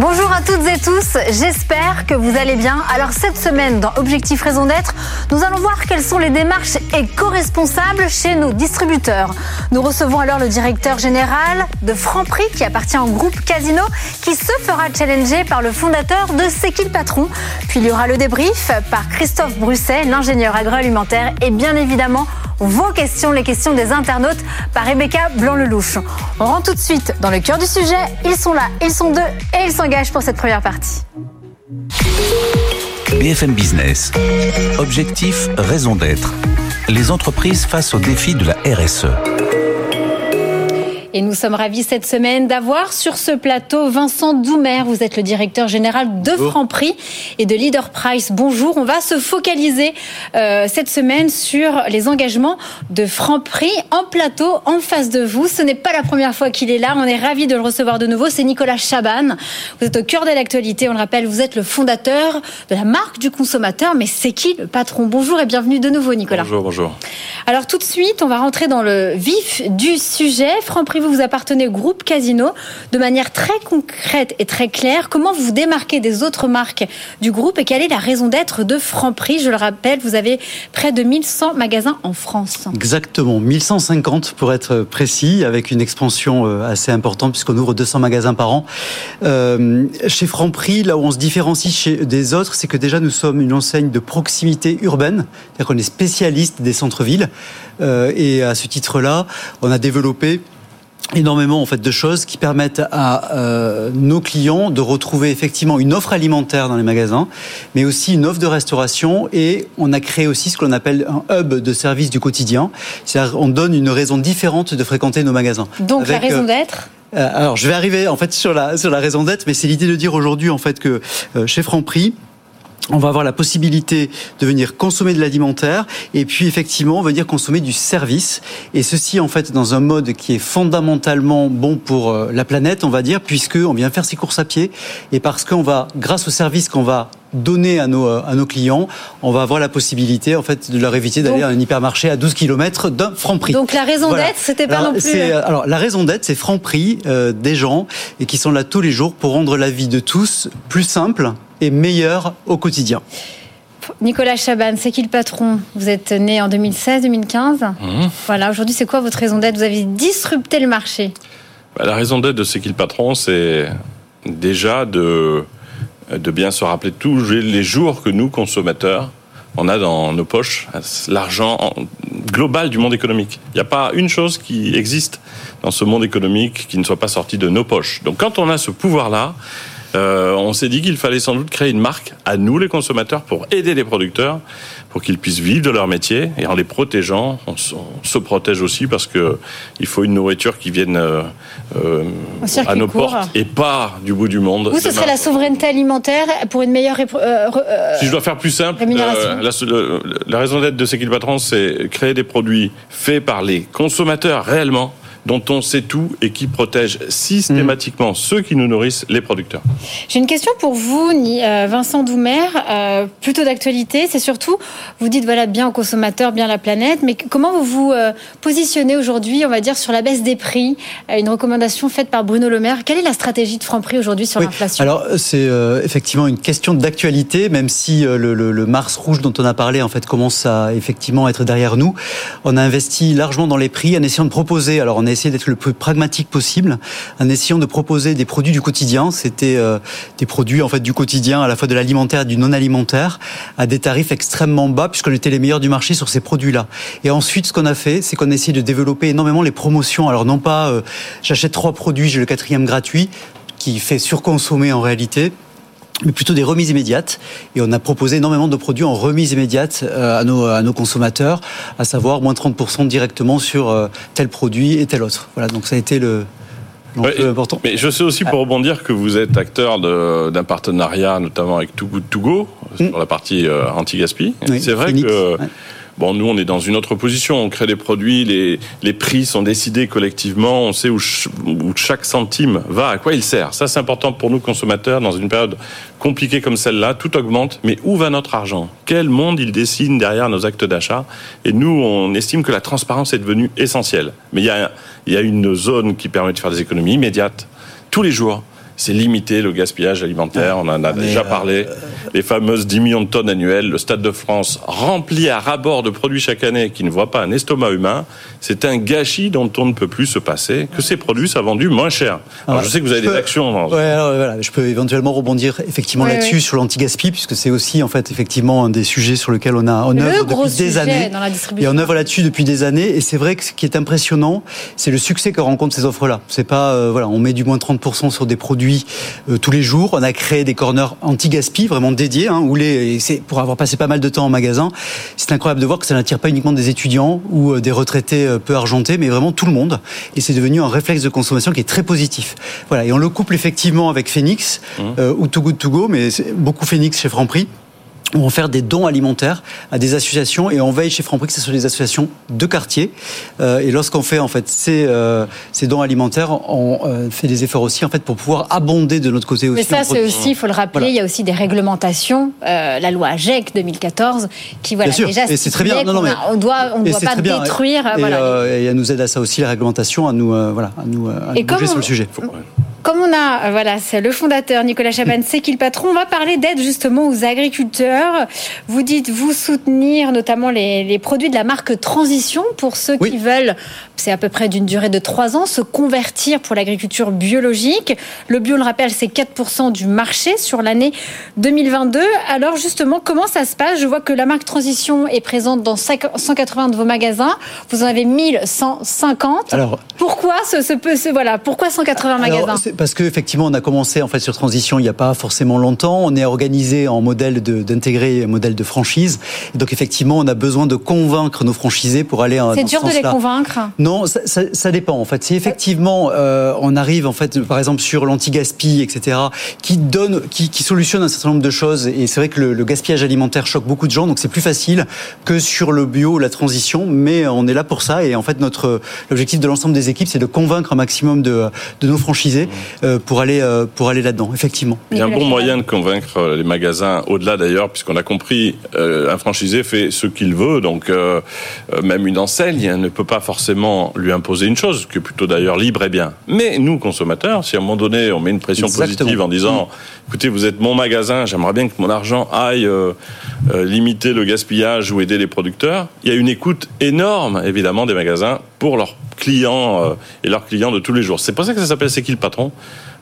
Bonjour à toutes et tous, j'espère que vous allez bien. Alors cette semaine dans Objectif Raison d'être, nous allons voir quelles sont les démarches éco-responsables chez nos distributeurs. Nous recevons alors le directeur général de Franprix qui appartient au groupe Casino qui se fera challenger par le fondateur de C'est qui le patron. Puis il y aura le débrief par Christophe Brusset, l'ingénieur agroalimentaire et bien évidemment vos questions, les questions des internautes par Rebecca Blanc-Lelouch. On rentre tout de suite dans le cœur du sujet. Ils sont là, ils sont deux et ils pour cette première partie. BFM Business. Objectif, raison d'être. Les entreprises face aux défis de la RSE. Et nous sommes ravis cette semaine d'avoir sur ce plateau Vincent Doumer. Vous êtes le directeur général de Franprix et de Leader Price. Bonjour. On va se focaliser euh, cette semaine sur les engagements de Franprix en plateau en face de vous. Ce n'est pas la première fois qu'il est là. On est ravis de le recevoir de nouveau. C'est Nicolas Chaban. Vous êtes au cœur de l'actualité. On le rappelle, vous êtes le fondateur de la marque du consommateur. Mais c'est qui le patron? Bonjour et bienvenue de nouveau, Nicolas. Bonjour, bonjour. Alors tout de suite, on va rentrer dans le vif du sujet. Franprix, vous, appartenez au groupe Casino. De manière très concrète et très claire, comment vous vous démarquez des autres marques du groupe et quelle est la raison d'être de Franprix? Je le rappelle, vous avez près de 1100 magasins en France. Exactement, 1150 pour être précis, avec une expansion euh, assez importante puisqu'on ouvre 200 magasins par an. Euh, chez Franprix, là où on se différencie des autres, c'est que déjà nous sommes une enseigne de proximité urbaine, c'est-à-dire qu'on est spécialiste des centres-villes. Euh, et à ce titre-là, on a développé énormément en fait de choses qui permettent à euh, nos clients de retrouver effectivement une offre alimentaire dans les magasins, mais aussi une offre de restauration et on a créé aussi ce qu'on appelle un hub de service du quotidien. C'est-à-dire on donne une raison différente de fréquenter nos magasins. Donc la raison d'être euh, alors, je vais arriver en fait sur la sur la raison d'être, mais c'est l'idée de dire aujourd'hui en fait que euh, chez Franprix, on va avoir la possibilité de venir consommer de l'alimentaire et puis effectivement venir consommer du service et ceci en fait dans un mode qui est fondamentalement bon pour euh, la planète on va dire puisque on vient faire ses courses à pied et parce qu'on va grâce au service qu'on va donner à nos, euh, à nos clients, on va avoir la possibilité en fait de leur éviter d'aller à un hypermarché à 12 km d'un franc prix. Donc la raison d'être, c'était pas non plus. Alors la raison d'être, c'est franc prix euh, des gens et qui sont là tous les jours pour rendre la vie de tous plus simple et meilleure au quotidien. Nicolas Chaban, c'est qui le patron? Vous êtes né en 2016-2015. Mmh. Voilà, aujourd'hui, c'est quoi votre raison d'être? Vous avez disrupté le marché. Bah, la raison d'être de C'est qui le patron C'est déjà de de bien se rappeler tous les jours que nous, consommateurs, on a dans nos poches l'argent global du monde économique. Il n'y a pas une chose qui existe dans ce monde économique qui ne soit pas sortie de nos poches. Donc quand on a ce pouvoir-là, euh, on s'est dit qu'il fallait sans doute créer une marque à nous les consommateurs pour aider les producteurs pour qu'ils puissent vivre de leur métier et en les protégeant, on, se protège aussi parce que il faut une nourriture qui vienne euh, euh à nos portes et pas du bout du monde. Vous, ce serait la souveraineté alimentaire pour une meilleure. Euh, si je dois faire plus simple, la, la, raison d'être de ce qu'il patron, c'est créer des produits faits par les consommateurs réellement dont on sait tout et qui protège systématiquement ceux qui nous nourrissent, les producteurs. J'ai une question pour vous, euh, Vincent Doumer, euh, plutôt d'actualité. C'est surtout, vous dites voilà bien aux consommateurs, bien la planète, mais comment vous vous euh, positionnez aujourd'hui, on va dire, sur la baisse des prix? Une recommandation faite par Bruno Le Maire. Quelle est la stratégie de Franprix aujourd'hui sur l'inflation? Alors c'est effectivement une question d'actualité, même si le, Mars rouge dont on a parlé en fait commence à effectivement être derrière nous. On a investi largement dans les prix en essayant de proposer. Alors on est essayer d'être le plus pragmatique possible, en essayant de proposer des produits du quotidien. C'était euh, des produits en fait du quotidien, à la fois de l'alimentaire et du non alimentaire, à des tarifs extrêmement bas, puisqu'on était les meilleurs du marché sur ces produits-là. Et ensuite, ce qu'on a fait, c'est qu'on a essayé de développer énormément les promotions. Alors non pas, euh, j'achète trois produits, j'ai le quatrième gratuit, qui fait surconsommer en réalité mais plutôt des remises immédiates. Et on a proposé énormément de produits en remise immédiate euh, à nos, à nos consommateurs, à savoir moins 30% directement sur euh, tel produit et tel autre. Voilà, donc ça a été le, important. Mais je sais aussi pour rebondir que vous êtes acteur d'un partenariat, notamment avec Too Good To Go, mm. sur la partie euh, anti-gaspi. c'est vrai que Bon, nous, on est dans une autre position. On crée des produits, les, les prix sont décidés collectivement. On sait où, où chaque centime va, à quoi il sert. Ça, c'est important pour nous consommateurs dans une période compliquée comme celle-là. Tout augmente, mais où va notre argent? Quel monde il dessine derrière nos actes d'achat? Et nous, on estime que la transparence est devenue essentielle. Mais il y a, il y a une zone qui permet de faire des économies immédiates tous les jours c'est limiter le gaspillage alimentaire. On en a déjà euh, parlé. Les fameuses 10 millions de tonnes annuelles. Le Stade de France rempli à rabord de produits chaque année qui ne voient pas un estomac humain. C'est un gâchis dont on ne peut plus se passer. Que ces produits soient vendus moins cher. Alors, je sais que vous avez des actions. Dans... Ouais, alors, voilà, je peux éventuellement rebondir effectivement là-dessus sur l'anti-gaspi puisque c'est aussi en fait effectivement un des sujets sur lesquels on a en œuvre depuis des années. et on œuvre là-dessus depuis des années. Et c'est vrai que ce qui est impressionnant, c'est le succès que rencontrent ces offres-là. C'est pas euh, voilà, on met du moins 30% sur des produits euh, tous les jours. On a créé des corners anti-gaspi vraiment dédiés, hein, où les, c'est pour avoir passé pas mal de temps en magasin, c'est incroyable de voir que ça n'attire pas uniquement des étudiants ou euh, des retraités euh, peu argentés, mais vraiment tout le monde. Et c'est devenu un réflexe de consommation qui est très positif. Voilà. Et on le couple effectivement avec Phoenix mmh. ou Too Good To Go, mais beaucoup Phoenix chez Franprix on va faire des dons alimentaires à des associations et on veille chez Franprix que ce soit des associations de quartier. Euh, et lorsqu'on fait en fait ces, euh, ces dons alimentaires, on euh, fait des efforts aussi en fait pour pouvoir abonder de notre côté aussi. Mais ça, c'est aussi, il faut le rappeler, il y a aussi des réglementations. la loi AGEC 2014 qui voilà déjà et c'est très bien. Non, non, mais, on doit on doit pas détruire. Et, voilà. et, elle nous aide à ça aussi la réglementation à nous voilà à nous, à nous bouger sur le sujet. Comme on a, voilà, c'est le fondateur Nicolas Chaban, c'est qui le patron. On va parler d'aide justement aux agriculteurs. Vous dites vous soutenir notamment les, produits de la marque Transition pour ceux qui veulent, c'est à peu près d'une durée de trois ans, se convertir pour l'agriculture biologique. Le bio, le rappelle, c'est 4% du marché sur l'année 2022. Alors justement, comment ça se passe? Je vois que la marque Transition est présente dans 180 de vos magasins. Vous en avez 1150. Alors, pourquoi ce, ce, voilà, pourquoi 180 magasins? Parce qu'effectivement, on a commencé en fait sur transition il n'y a pas forcément longtemps. On est organisé en modèle d'intégrer modèle de franchise. Et donc effectivement, on a besoin de convaincre nos franchisés pour aller. C'est dur de les convaincre. Non, ça, ça, ça, dépend en fait. Si effectivement euh, on arrive en fait, par exemple sur l'anti-gaspi, etc., qui donne, qui, qui, solutionne un certain nombre de choses. Et c'est vrai que le, le, gaspillage alimentaire choque beaucoup de gens, donc c'est plus facile que sur le bio, la transition. Mais on est là pour ça. Et en fait, notre l'objectif de l'ensemble des équipes, c'est de convaincre un maximum de, de nos franchisés euh, pour aller euh, pour aller là-dedans. Effectivement. Il y a un bon moyen de convaincre euh, les magasins, au-delà d'ailleurs, puisqu'on a compris, un franchisé fait ce qu'il veut, donc même une enseigne ne peut pas forcément lui imposer une chose, qui est plutôt d'ailleurs libre et bien. Mais nous, consommateurs, si à un moment donné on met une pression positive en disant, mm. écoutez, vous êtes mon magasin, j'aimerais bien que mon argent aille limiter le gaspillage ou aider les producteurs, il y a une écoute énorme, évidemment, des magasins pour leurs clients et leurs clients de tous les jours. C'est pour ça que ça s'appelle C'est qui le patron?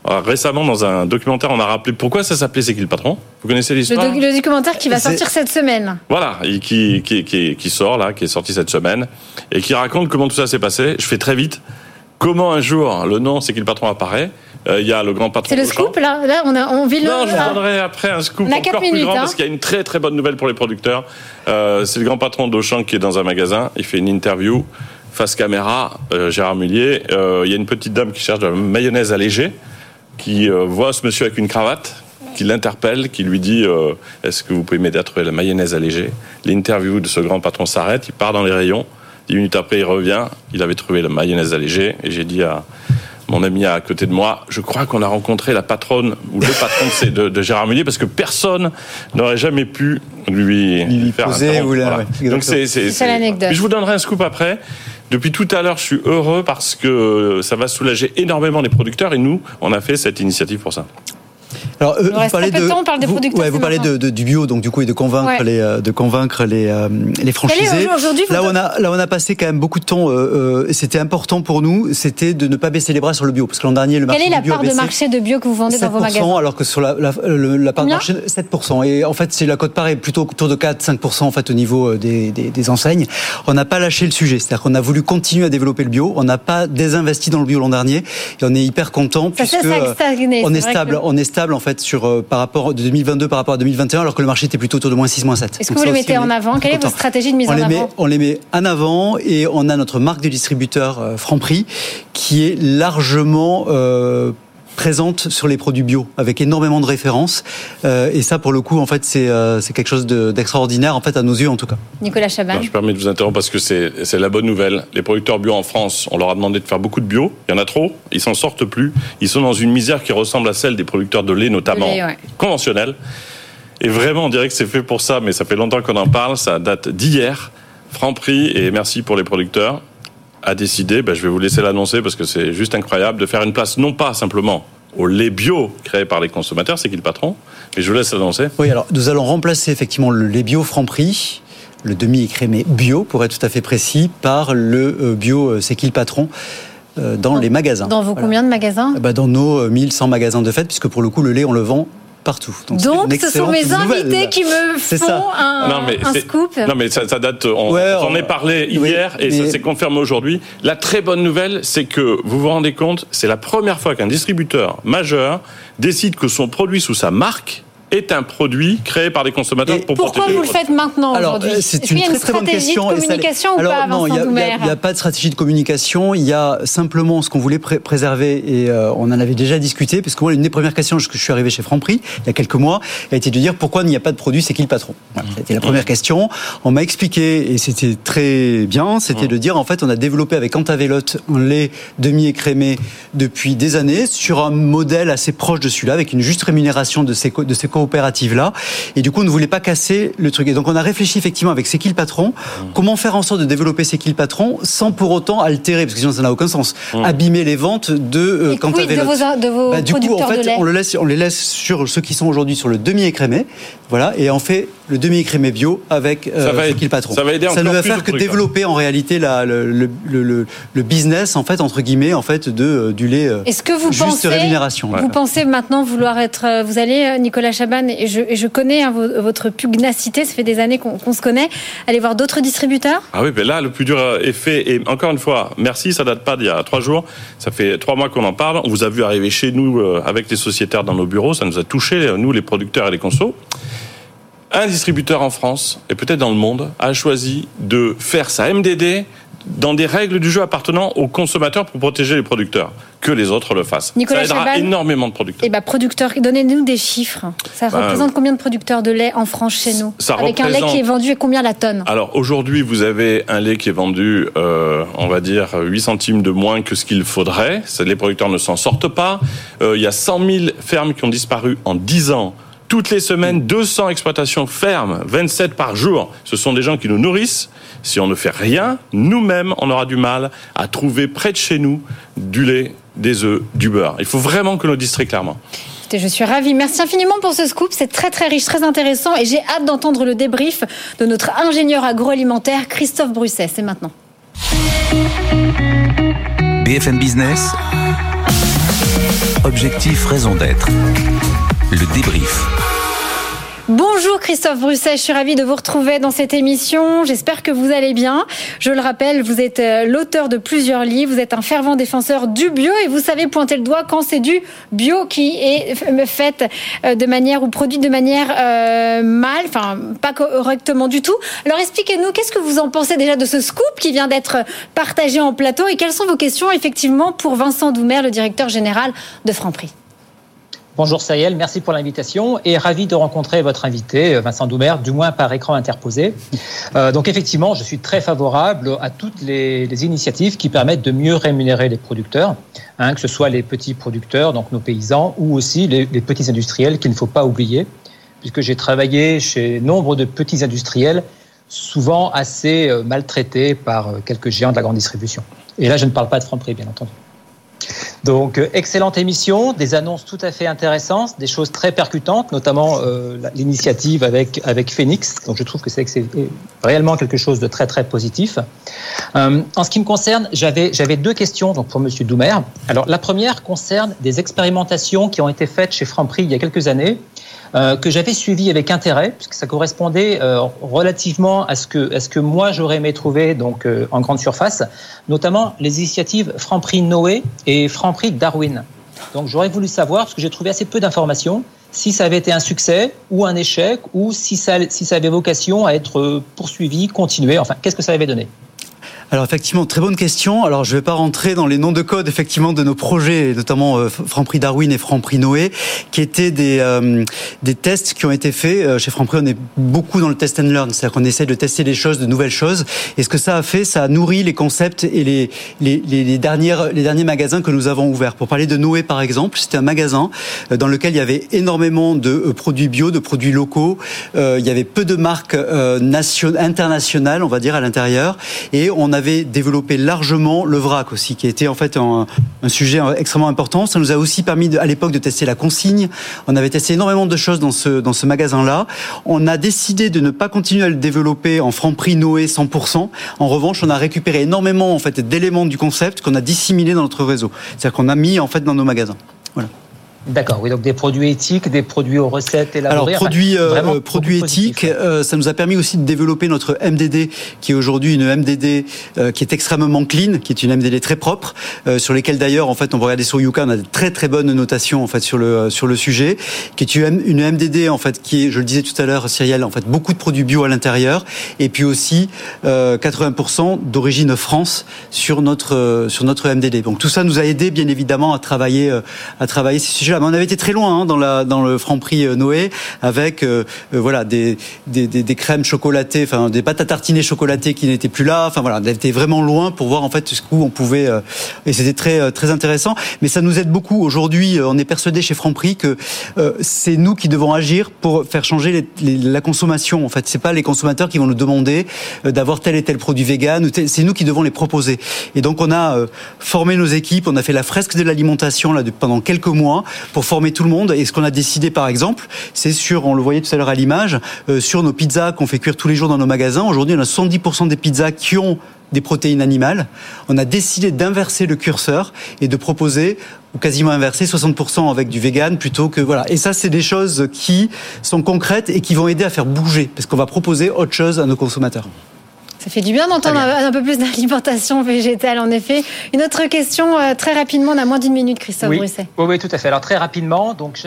Récemment, dans un documentaire, on a rappelé pourquoi ça s'appelait C'est qui le patron? Vous connaissez l'histoire? le, documentaire qui va sortir cette semaine. Voilà, qui, qui, qui, qui, sort là, qui est sorti cette semaine, et qui raconte comment tout ça s'est passé. Je fais très vite. Comment un jour le nom C'est qui le patron apparaît? Euh, il y a le grand patron. C'est le scoop là, là on, a, on vit le. Non, je donnerai après un scoop encore plus grand parce hein. qu'il y a une très très bonne nouvelle pour les producteurs. Euh, c'est le grand patron d'Auchan qui est dans un magasin. Il fait une interview face caméra. Euh, Gérard Mullier. Euh, il y a une petite dame qui cherche de la mayonnaise allégée qui euh, voit ce monsieur avec une cravate, qui l'interpelle, qui lui dit euh, Est-ce que vous pouvez m'aider à trouver la mayonnaise allégée? L'interview de ce grand patron s'arrête, il part dans les rayons. Dix minutes après, il revient. Il avait trouvé la mayonnaise allégée. Et j'ai dit à mon ami à côté de moi, je crois qu'on a rencontré la patronne ou le patron de, de, Gérard Mullier parce que personne n'aurait jamais pu lui, lui faire poser ou la... Donc c'est l'anecdote. Je vous donnerai un scoop après. Depuis tout à l'heure, je suis heureux parce que ça va soulager énormément les producteurs et nous, on a fait cette initiative pour ça. Alors, euh, vous parlez de, temps, on parle des vous. Ouais, vous parlez de, de, du bio, donc du coup, et de convaincre les, euh, de convaincre les, euh, les franchisés. Là, on a, là, on a passé quand même beaucoup de temps. Euh, c'était important pour nous, c'était de ne pas baisser les bras sur le bio, parce que l'an dernier, le marché Quelle est la part de marché de bio que vous vendez dans vos magasins? Alors que sur la, la, la part de marché, 7 Et en fait, c'est la cote part est plutôt autour de 4-5 en fait au niveau des, des, des enseignes. On n'a pas lâché le sujet, c'est-à-dire qu'on a voulu continuer à développer le bio. On n'a pas désinvesti dans le bio l'an dernier, et on est hyper content puisque on est stable, on est stable en fait sur par rapport de 2022 par rapport à 2021, alors que le marché était plutôt autour de moins 6, moins 7. Est-ce que vous les mettez en avant Quelle est votre stratégie de mise on en les avant On les met en avant et on a notre marque de distributeur euh, Franprix qui est largement euh, présente sur les produits bio, avec énormément de références. Euh, et ça, pour le coup, en fait, c'est euh, c'est quelque chose d'extraordinaire, en fait, à nos yeux, en tout cas. Nicolas Chaban. je permets de vous interrompre parce que c'est la bonne nouvelle. Les producteurs bio en France, on leur a demandé de faire beaucoup de bio. Il y en a trop. Ils s'en sortent plus. Ils sont dans une misère qui ressemble à celle des producteurs de lait, notamment conventionnels. Et vraiment, on dirait que c'est fait pour ça, mais ça fait longtemps qu'on en parle. Ça date d'hier. Franprix, et merci pour les producteurs, a décidé, ben, je vais vous laisser l'annoncer parce que c'est juste incroyable, de faire une place non pas simplement au lait bio créé par les consommateurs, c'est qui le patron Mais je vous laisse l'annoncer. Oui, alors nous allons remplacer effectivement le lait bio Franprix, le demi-écrémé bio, pour être tout à fait précis, par le euh, bio euh, C'est qui le patron euh, dans, les magasins. Dans vos combien de magasins? Bah Dans nos 1100 magasins de fête, puisque pour le coup, le lait, on le vend partout. Donc, ce sont mes invités qui me font un, non, mais un scoop. Non, mais ça, date. On, en est parlé hier et ça s'est confirmé aujourd'hui. La très bonne nouvelle, c'est que vous vous rendez compte, c'est la première fois qu'un distributeur majeur décide que son produit sous sa marque est un produit créé par des consommateurs pour Pourquoi vous le faites maintenant aujourd'hui C'est une, très, très bonne question. De communication ou pas, non, il n'y a, pas de stratégie de communication. Il y a simplement ce qu'on voulait préserver et euh, on en avait déjà discuté parce que moi, une des premières questions que je suis arrivé chez Franprix il y a quelques mois a été de dire pourquoi il n'y a pas de produit, c'est qui le patron? C'était la première question. On m'a expliqué et c'était très bien, c'était de dire en fait on a développé avec Antavelote un lait demi-écrémé depuis des années sur un modèle assez proche de celui-là avec une juste rémunération de ces de ces coopérative-là. Et du coup, on ne voulait pas casser le truc. Et donc, on a réfléchi effectivement avec C'est qui le patron Comment faire en sorte de développer C'est qui le patron sans pour autant altérer, parce que sinon ça n'a aucun sens, abîmer les ventes de euh, quand de vos, de vos bah, du coup, en fait, on le laisse, on les laisse sur ceux qui sont aujourd'hui sur le demi écrémé, voilà, et on fait le demi écrémé bio avec euh, le patron. Ça va aider Ça ne va faire que développer en réalité la, le, le, le, le, business en fait entre guillemets en fait de euh, du lait. Euh, Est-ce que vous juste pensez, rémunération. Vous pensez maintenant vouloir être, vous allez Nicolas et je, je connais hein, votre pugnacité, ça fait des années qu'on se connaît, aller voir d'autres distributeurs? Ah oui, mais là, le plus dur est fait. Et encore une fois, merci, ça date pas d'il y a trois jours. Ça fait trois mois qu'on en parle. On vous a vu arriver chez nous euh, avec les sociétaires dans nos bureaux. Ça nous a touché, nous, les producteurs et les consos. Un distributeur en France, et peut-être dans le monde, a choisi de faire sa MDD dans des règles du jeu appartenant aux consommateurs pour protéger les producteurs. Que les autres le fassent. Nicolas ça aidera énormément de producteurs. Eh ben, producteurs, donnez-nous des chiffres. Ça ben, représente combien de producteurs de lait en France chez nous? Ça Avec un lait qui est vendu et combien la tonne? Alors aujourd'hui, vous avez un lait qui est vendu, euh, on va dire, 8 centimes de moins que ce qu'il faudrait. Les producteurs ne s'en sortent pas. Euh, il y a 100 000 fermes qui ont disparu en 10 ans toutes les semaines, 200 exploitations fermes, 27 par jour. Ce sont des gens qui nous nourrissent. Si on ne fait rien, nous-mêmes, on aura du mal à trouver près de chez nous du lait, des œufs, du beurre. Il faut vraiment que nous disions très clairement. Je suis ravie. Merci infiniment pour ce scoop. C'est très très riche, très intéressant et j'ai hâte d'entendre le débrief de notre ingénieur agroalimentaire Christophe Brusset. C'est maintenant. BFM Business. Objectif raison d'être le débrief. Bonjour Christophe Brusset, je suis ravie de vous retrouver dans cette émission. J'espère que vous allez bien. Je le rappelle, vous êtes euh, l'auteur de plusieurs livres, vous êtes un fervent défenseur du bio et vous savez pointer le doigt quand c'est du bio qui est fait euh, de manière ou produit de manière euh, mal, enfin pas correctement du tout. Alors expliquez-nous, qu'est-ce que vous en pensez déjà de ce scoop qui vient d'être partagé en plateau et quelles sont vos questions effectivement pour Vincent Doumer, le directeur général de Franprix? Bonjour Sayel, merci pour l'invitation et ravi de rencontrer votre invité euh, Vincent Doumer, du moins par écran interposé. Euh, donc effectivement, je suis très favorable à toutes les, initiatives qui permettent de mieux rémunérer les producteurs, hein, que ce soit les petits producteurs, donc nos paysans, ou aussi les, les petits industriels qu'il ne faut pas oublier, puisque j'ai travaillé chez nombre de petits industriels, souvent assez euh, maltraités par quelques géants de la grande distribution. Et là, je ne parle pas de Franprix, bien entendu. Donc, euh, excellente émission, des annonces tout à fait intéressantes, des choses très percutantes, notamment euh, l'initiative avec, avec Phoenix. Donc, je trouve que c'est réellement quelque chose de très, très positif. Euh, en ce qui me concerne, j'avais deux questions donc, pour Monsieur Doumer. Alors, la première concerne des expérimentations qui ont été faites chez Franprix il y a quelques années euh, que j'avais suivi avec intérêt, puisque ça correspondait euh, relativement à ce que, à ce que moi j'aurais aimé trouver donc, euh, en grande surface, notamment les initiatives Franprix Noé et Franprix Darwin. Donc j'aurais voulu savoir, parce que j'ai trouvé assez peu d'informations, si ça avait été un succès ou un échec, ou si ça, si ça avait vocation à être poursuivi, continué, enfin, qu'est-ce que ça avait donné? Alors effectivement, très bonne question. Alors je ne vais pas rentrer dans les noms de code effectivement de nos projets, notamment euh, Franprix Darwin et Franprix Noé, qui étaient des euh, des tests qui ont été faits. Euh, chez Franprix, on est beaucoup dans le test and learn, c'est-à-dire qu'on essaie de tester des choses, de nouvelles choses. Et ce que ça a fait, ça a nourri les concepts et les les, les, dernières les derniers magasins que nous avons ouverts. Pour parler de Noé par exemple, c'était un magasin euh, dans lequel il y avait énormément de produits bio, de produits locaux. il y avait peu de marques internationales, on va dire, à l'intérieur, et on a avait développé largement le vrac aussi, qui était en fait un, sujet extrêmement important. Ça nous a aussi permis à l'époque de tester la consigne. On avait testé énormément de choses dans ce, magasin-là. On a décidé de ne pas continuer à le développer en franc prix Noé 100%. En revanche, on a récupéré énormément en fait d'éléments du concept qu'on a dissimulé dans notre réseau. C'est-à-dire qu'on a mis en fait dans nos magasins. D'accord, oui, donc des produits éthiques, des produits aux recettes élaborées. Alors, produits, euh, produits éthiques, euh, ça nous a permis aussi de développer notre MDD, qui est aujourd'hui une MDD euh, qui est extrêmement clean, qui est une MDD très propre, sur lesquelles d'ailleurs, en fait, on va regarder sur Yuka, on a de très très bonnes notations en fait sur le sur le sujet, qui est une MDD en fait qui est, je le disais tout à l'heure, Cyrielle, en fait, beaucoup de produits bio à l'intérieur, et puis aussi 80% d'origine France sur notre sur notre MDD. Donc tout ça nous a aidé bien évidemment à travailler à travailler ces sujets on avait été très loin hein, dans, la, dans le Franprix euh, Noé avec euh, euh, voilà des, des, des, crèmes chocolatées, enfin des pâtes à tartiner chocolatées qui n'étaient plus là. Enfin voilà, on était vraiment loin pour voir en fait ce où on pouvait. et c'était très très intéressant. Mais ça nous aide beaucoup aujourd'hui. On est persuadé chez Franprix que c'est nous qui devons agir pour faire changer la consommation. En fait, c'est pas les consommateurs qui vont nous demander d'avoir tel et tel produit vegan. C'est nous qui devons les proposer. Et donc on a formé nos équipes. On a fait la fresque de l'alimentation là pendant quelques mois pour former tout le monde. Et ce qu'on a décidé, par exemple, c'est sur, on le voyait tout à l'heure à l'image, euh, sur nos pizzas qu'on fait cuire tous les jours dans nos magasins. Aujourd'hui, on a 70% des pizzas qui ont des protéines animales. On a décidé d'inverser le curseur et de proposer ou quasiment inverser 60% avec du vegan plutôt que voilà. Et ça, c'est des choses qui sont concrètes et qui vont aider à faire bouger parce qu'on va proposer autre chose à nos consommateurs. Ça fait du bien d'entendre un, peu plus d'alimentation végétale, en effet. Une autre question, euh, très rapidement, on a moins d'une minute, Christophe oui. Brusset. Oui, oui, tout à fait. Alors, très rapidement, donc,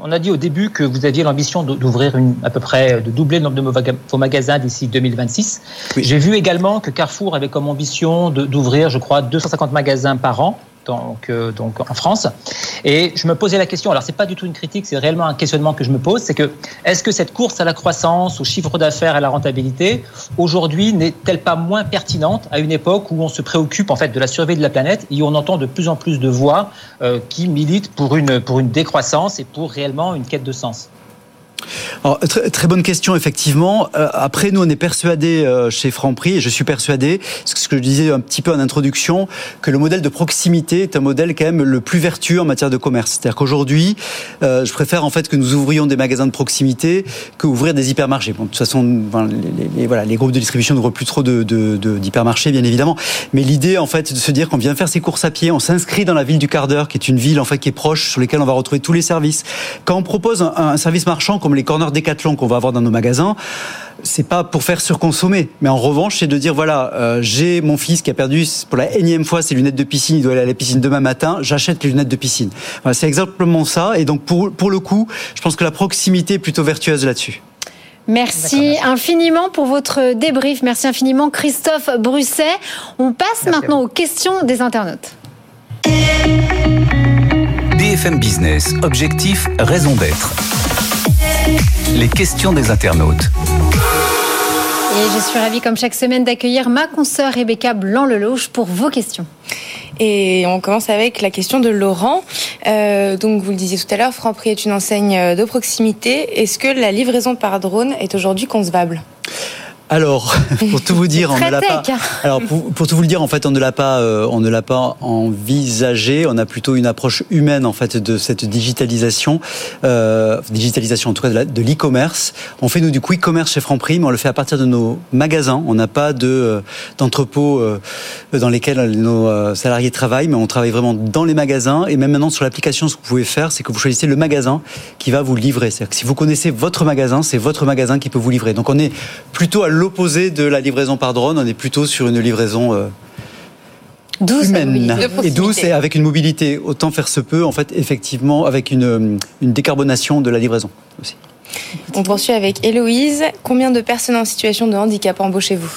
on a dit au début que vous aviez l'ambition d'ouvrir à peu près, de doubler le nombre de vos magasins d'ici 2026. J'ai vu également que Carrefour avait comme ambition d'ouvrir, je crois, 250 magasins par an donc, euh, donc en France. Et je me posais la question, alors c'est pas du tout une critique, c'est réellement un questionnement que je me pose, c'est que est-ce que cette course à la croissance, au chiffre d'affaires, à la rentabilité, aujourd'hui n'est-elle pas moins pertinente à une époque où on se préoccupe en fait de la survie de la planète et où on entend de plus en plus de voix euh, qui militent pour une, pour une décroissance et pour réellement une quête de sens? Très, bonne question, effectivement. Euh, après, nous, on est persuadé euh, chez Franprix, et je suis persuadé, ce que je disais un petit peu en introduction, que le modèle de proximité est un modèle quand même le plus vertueux en matière de commerce. C'est-à-dire qu'aujourd'hui, euh, je préfère en fait que nous ouvrions des magasins de proximité que ouvrir des hypermarchés. De toute façon, les, groupes de distribution n'ouvrent plus trop d'hypermarchés, bien évidemment. Mais l'idée, en fait, de se dire qu'on vient faire ses courses à pied, on s'inscrit dans la ville du quart d'heure, qui est une ville en fait qui est proche, sur laquelle on va retrouver tous les services. Quand on propose un service marchand comme les corners décathlon qu'on va avoir dans nos magasins, c'est pas pour faire surconsommer, mais en revanche, c'est de dire voilà, euh, j'ai mon fils qui a perdu pour la énième fois ses lunettes de piscine, il doit aller à la piscine demain matin, j'achète les lunettes de piscine. Voilà, c'est exactement ça. Et donc pour pour le coup, je pense que la proximité est plutôt vertueuse là-dessus. Merci infiniment pour votre débrief. Merci infiniment Christophe Brusset. On passe maintenant aux questions des internautes. BFM Business, objectif, raison d'être. Les questions des internautes. Et je suis ravie, comme chaque semaine, d'accueillir ma consoeur Rebecca Blanc-Lelouch pour vos questions. Et on commence avec la question de Laurent. Euh, donc, vous le disiez tout à l'heure, Franprix est une enseigne de proximité. Est-ce que la livraison par drone est aujourd'hui concevable? Alors, pour tout vous dire, on ne l'a pas. Alors, pour, tout vous le dire, en fait, on ne l'a pas, euh, on ne l'a pas envisagé. On a plutôt une approche humaine en fait de cette digitalisation, euh, digitalisation en tout cas de l'e-commerce. on fait nous du quick commerce chez Franprix, mais on le fait à partir de nos magasins. On n'a pas de euh, d'entrepôts euh, dans lesquels nos salariés travaillent, mais on travaille vraiment dans les magasins. Et même maintenant sur l'application, ce que vous pouvez faire, c'est que vous choisissez le magasin qui va vous livrer. C'est-à-dire que si vous connaissez votre magasin, c'est votre magasin qui peut vous livrer. Donc, on est plutôt à l'opposé de la livraison par drone. On est plutôt sur une livraison euh, douce humaine et douce et avec une mobilité. Autant faire se peut, en fait, effectivement, avec une, une décarbonation de la livraison aussi. On poursuit avec Héloïse. Combien de personnes en situation de handicap embauchez-vous?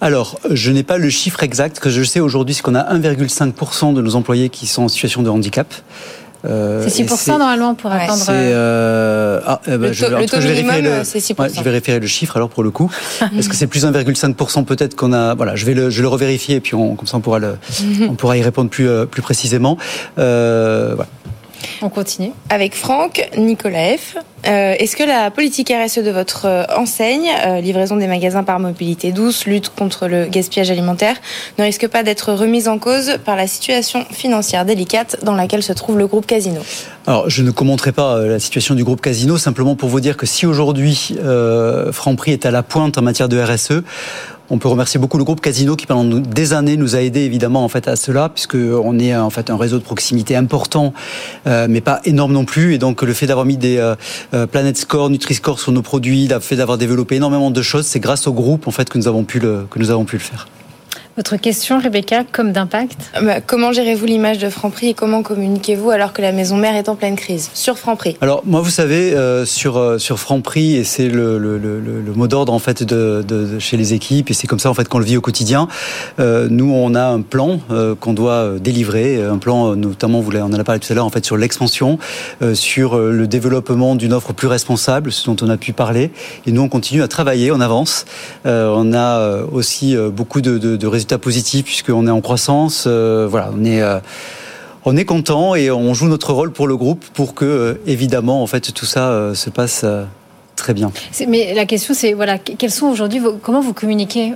Alors, je n'ai pas le chiffre exact. que je sais aujourd'hui, c'est qu'on a 1,5% de nos employés qui sont en situation de handicap. Euh, c'est 6% normalement pour attendre. Euh, ah, eh ben, le, taux, le taux minimum, c'est 6%. Ouais, je vais référer le chiffre alors pour le coup. Est-ce que c'est plus 1,5% peut-être qu'on a Voilà, je vais le, je le revérifier et puis on, comme ça on pourra, le, on pourra y répondre plus, plus précisément. voilà. On continue. Avec Franck, Nicolas F. Euh, est-ce que la politique RSE de votre euh, enseigne, euh, livraison des magasins par mobilité douce, lutte contre le gaspillage alimentaire, ne risque pas d'être remise en cause par la situation financière délicate dans laquelle se trouve le groupe Casino? Alors, je ne commenterai pas la situation du groupe Casino, simplement pour vous dire que si aujourd'hui Franprix est à la pointe en matière de RSE, on peut remercier beaucoup le groupe Casino qui pendant des années nous a aidé évidemment en fait à cela puisque on est en fait un réseau de proximité important euh, mais pas énorme non plus et donc le fait d'avoir mis des euh, euh Planet Score, Nutri-Score sur nos produits, le fait d'avoir développé énormément de choses, c'est grâce au groupe en fait que nous avons pu le que nous avons pu le faire. Votre question, Rebecca, comme d'impact bah, Comment gérez-vous l'image de Franprix et comment communiquez-vous alors que la maison mère est en pleine crise Sur Franprix? Alors, moi, vous savez, euh, sur, euh, sur Franprix, et c'est le, le, le, le, mot d'ordre en fait de, de, chez les équipes, et c'est comme ça en fait qu'on le vit au quotidien. Euh, nous, on a un plan euh, qu'on doit délivrer, un plan notamment, vous on en a parlé tout à l'heure, en fait, sur l'expansion, sur le développement d'une offre plus responsable, ce dont on a pu parler. Et nous, on continue à travailler, on avance. on a aussi beaucoup de, de, de résultats résultats puisqu'on est en croissance. Euh, voilà, on est euh, on est content et on joue notre rôle pour le groupe pour que euh, évidemment en fait tout ça se passe très bien. Mais la question c'est voilà quels sont aujourd'hui comment vous communiquez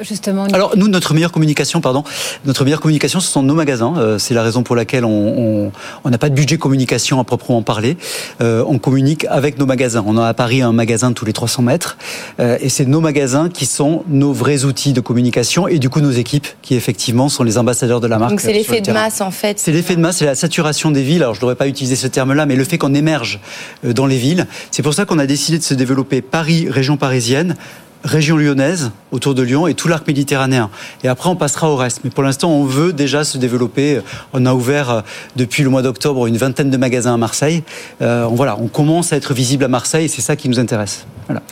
justement Alors nous, notre meilleure communication, pardon, notre meilleure communication, ce sont nos magasins. Euh, c'est la raison pour laquelle on n'a pas de budget communication à proprement parler. Euh, on communique avec nos magasins. On a à Paris un magasin tous les 300 mètres, euh, et c'est nos magasins qui sont nos vrais outils de communication, et du coup nos équipes qui effectivement sont les ambassadeurs de la marque. Donc c'est l'effet de masse en fait. C'est l'effet de masse, c'est la saturation des villes. Alors je ne devrais pas utiliser ce terme-là, mais le fait qu'on émerge dans les villes, c'est pour ça qu'on a décidé de se développer Paris, région parisienne, région lyonnaise, autour de Lyon, et tout l'arc méditerranéen. Et après, on passera au reste. Mais pour l'instant, on veut déjà se développer. On a ouvert euh, depuis le mois d'octobre une vingtaine de magasins à Marseille. Euh, voilà, on commence à être visible à Marseille, et c'est ça qui nous intéresse. Voilà.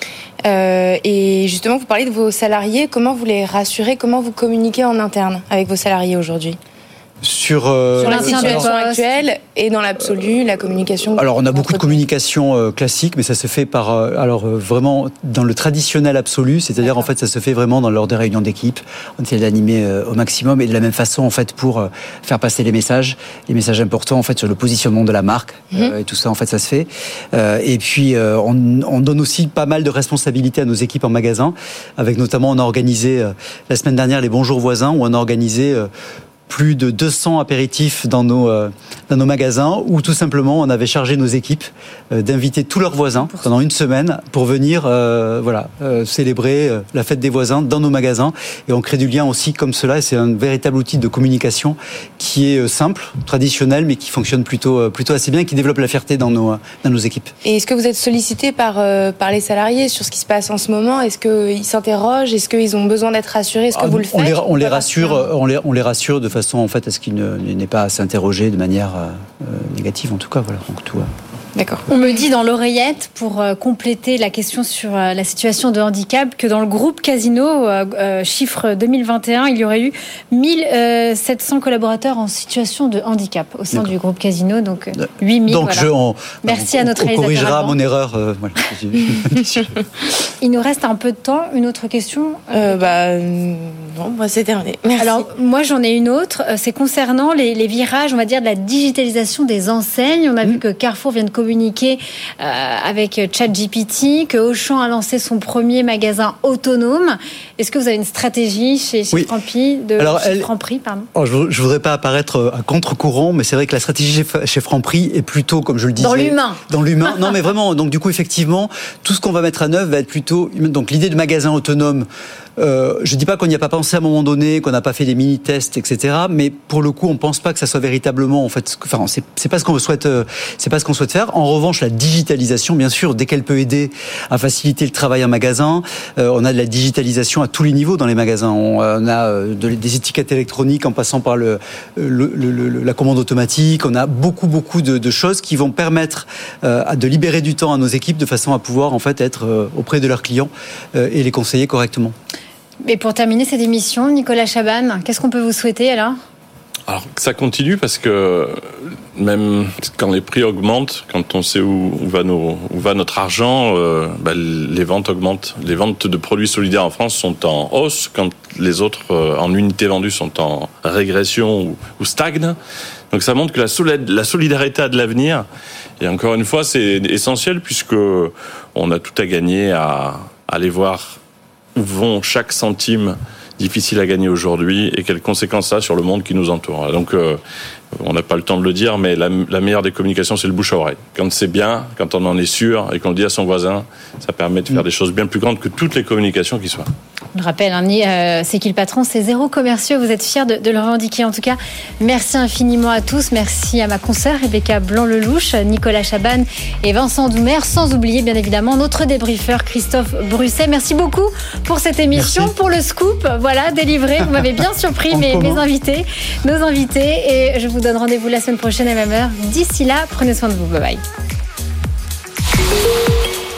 Euh, et justement, vous parlez de vos salariés. Comment vous les rassurez? Comment vous communiquez en interne avec vos salariés aujourd'hui? Sur, euh, sur la situation actuelle et dans l'absolu, la communication. Alors, on a beaucoup de communication euh, classique, mais ça se fait par, euh, alors vraiment dans le traditionnel absolu, c'est-à-dire en fait, ça se fait vraiment dans lors des réunions d'équipe. On essaie d'animer au maximum et de la même façon en fait pour faire passer les messages, les messages importants en fait sur le positionnement de la marque mhm. et tout ça en fait ça se fait. et puis on, on, donne aussi pas mal de responsabilités à nos équipes en magasin, avec notamment on a organisé la semaine dernière les Bonjours voisins où on a organisé plus de 200 apéritifs dans nos, euh, dans nos magasins où tout simplement on avait chargé nos équipes euh, d'inviter tous leurs voisins pendant une semaine pour venir euh, voilà, célébrer la fête des voisins dans nos magasins. Et on crée du lien aussi comme cela et c'est un véritable outil de communication qui est simple, traditionnel, mais qui fonctionne plutôt, plutôt assez bien et qui développe la fierté dans nos, dans nos équipes. Et est-ce que vous êtes sollicité par, par les salariés sur ce qui se passe en ce moment? Est-ce qu'ils s'interrogent? Est-ce qu'ils ont besoin d'être rassurés? Est-ce que ah, vous le faites On les, on les rassure, on les, on les rassure de façon façon en fait à ce qu'il n'est pas à s'interroger de manière euh, négative en tout cas. Voilà, donc tout. D'accord. On me dit dans l'oreillette, pour euh, compléter la question sur euh, la situation de handicap, que dans le groupe Casino, chiffre 2021, il y aurait eu 1700 collaborateurs en situation de handicap au sein du groupe Casino, donc 8000. Donc je, Merci à notre on corrigera mon erreur. il nous reste un peu de temps. Une autre question? Bah, Non, bah, c'est terminé. Merci. Alors, moi, j'en ai une autre. C'est concernant les, les, virages, on va dire, de la digitalisation des enseignes. On a vu mmh. que Carrefour vient de communiqué euh, avec ChatGPT, que Auchan a lancé son premier magasin autonome. Est-ce que vous avez une stratégie chez, chez Franprix de Alors, chez Franprix, pardon oh, Je ne voudrais pas apparaître euh, à contre-courant, mais c'est vrai que la stratégie chez Franprix est plutôt, comme je le disais, dans l'humain. Dans l'humain. non, mais vraiment. Donc du coup, effectivement, tout ce qu'on va mettre à neuf va être plutôt. Donc l'idée de magasin autonome euh, je ne dis pas qu'on n'y a pas pensé à un moment donné, qu'on n'a pas fait des mini-tests, etc. Mais pour le coup, on ne pense pas que ça soit véritablement, en fait, enfin, c'est pas ce qu'on souhaite, euh, c'est pas ce qu'on souhaite faire. En revanche, la digitalisation, bien sûr, dès qu'elle peut aider à faciliter le travail en magasin, euh, on a de la digitalisation à tous les niveaux dans les magasins. On, a des étiquettes électroniques en passant par le, la commande automatique. On a beaucoup, beaucoup de, de choses qui vont permettre de libérer du temps à nos équipes de façon à pouvoir en fait être auprès de leurs clients et les conseiller correctement. Et pour terminer cette émission, Nicolas Chaban, qu'est-ce qu'on peut vous souhaiter alors? Alors ça continue parce que même quand les prix augmentent, quand on sait où, va, notre argent, euh, bah, les ventes augmentent. Les ventes de produits solidaires en France sont en hausse quand les autres euh, en unités vendues sont en régression ou, stagnent. Donc ça montre que la, solidarité a de l'avenir. Et encore une fois, c'est essentiel puisque on a tout à gagner à, aller voir vont chaque centime difficile à gagner aujourd'hui et quelles conséquences ça a sur le monde qui nous entoure. Donc, euh, on n'a pas le temps de le dire, mais la, meilleure des communications, c'est le bouche à oreille. Quand c'est bien, quand on en est sûr et qu'on le dit à son voisin, ça permet de faire mm. des choses bien plus grandes que toutes les communications qui soient. Je rappelle, hein, euh, c'est qui le patron, c'est zéro commerciaux. Vous êtes fiers de, le revendiquer. En tout cas, merci infiniment à tous. Merci à ma consoeur Rebecca Blanc-Lelouch, Nicolas Chaban et Vincent Doumer. Sans oublier, bien évidemment, notre débriefeur Christophe Brusset. Merci beaucoup pour cette émission, pour le scoop. Voilà, délivré. Vous m'avez bien surpris, mes, mes invités, nos invités. Et je vous donne rendez-vous la semaine prochaine à même heure. D'ici là, prenez soin de vous. Bye bye.